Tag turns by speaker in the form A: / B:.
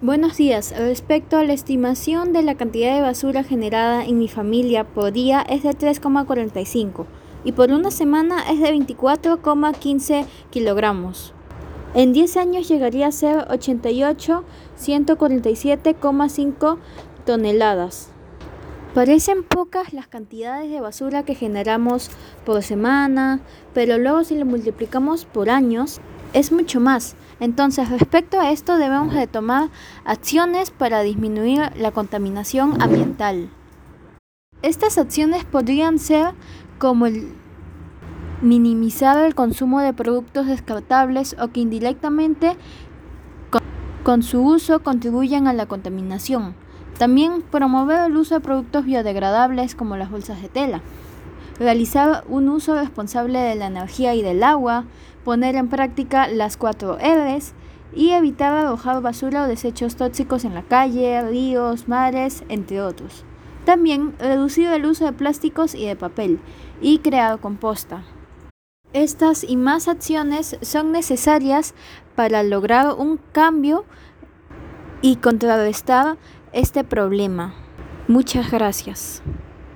A: Buenos días. Respecto a la estimación de la cantidad de basura generada en mi familia por día es de 3,45 y por una semana es de 24,15 kilogramos. En 10 años llegaría a ser 88, 147,5 toneladas. Parecen pocas las cantidades de basura que generamos por semana, pero luego si lo multiplicamos por años, es mucho más. Entonces, respecto a esto, debemos de tomar acciones para disminuir la contaminación ambiental. Estas acciones podrían ser como el minimizar el consumo de productos descartables o que indirectamente con, con su uso contribuyan a la contaminación. También promover el uso de productos biodegradables como las bolsas de tela realizar un uso responsable de la energía y del agua, poner en práctica las cuatro R's y evitar arrojar basura o desechos tóxicos en la calle, ríos, mares, entre otros. También reducir el uso de plásticos y de papel y crear composta. Estas y más acciones son necesarias para lograr un cambio y contrarrestar este problema. Muchas gracias.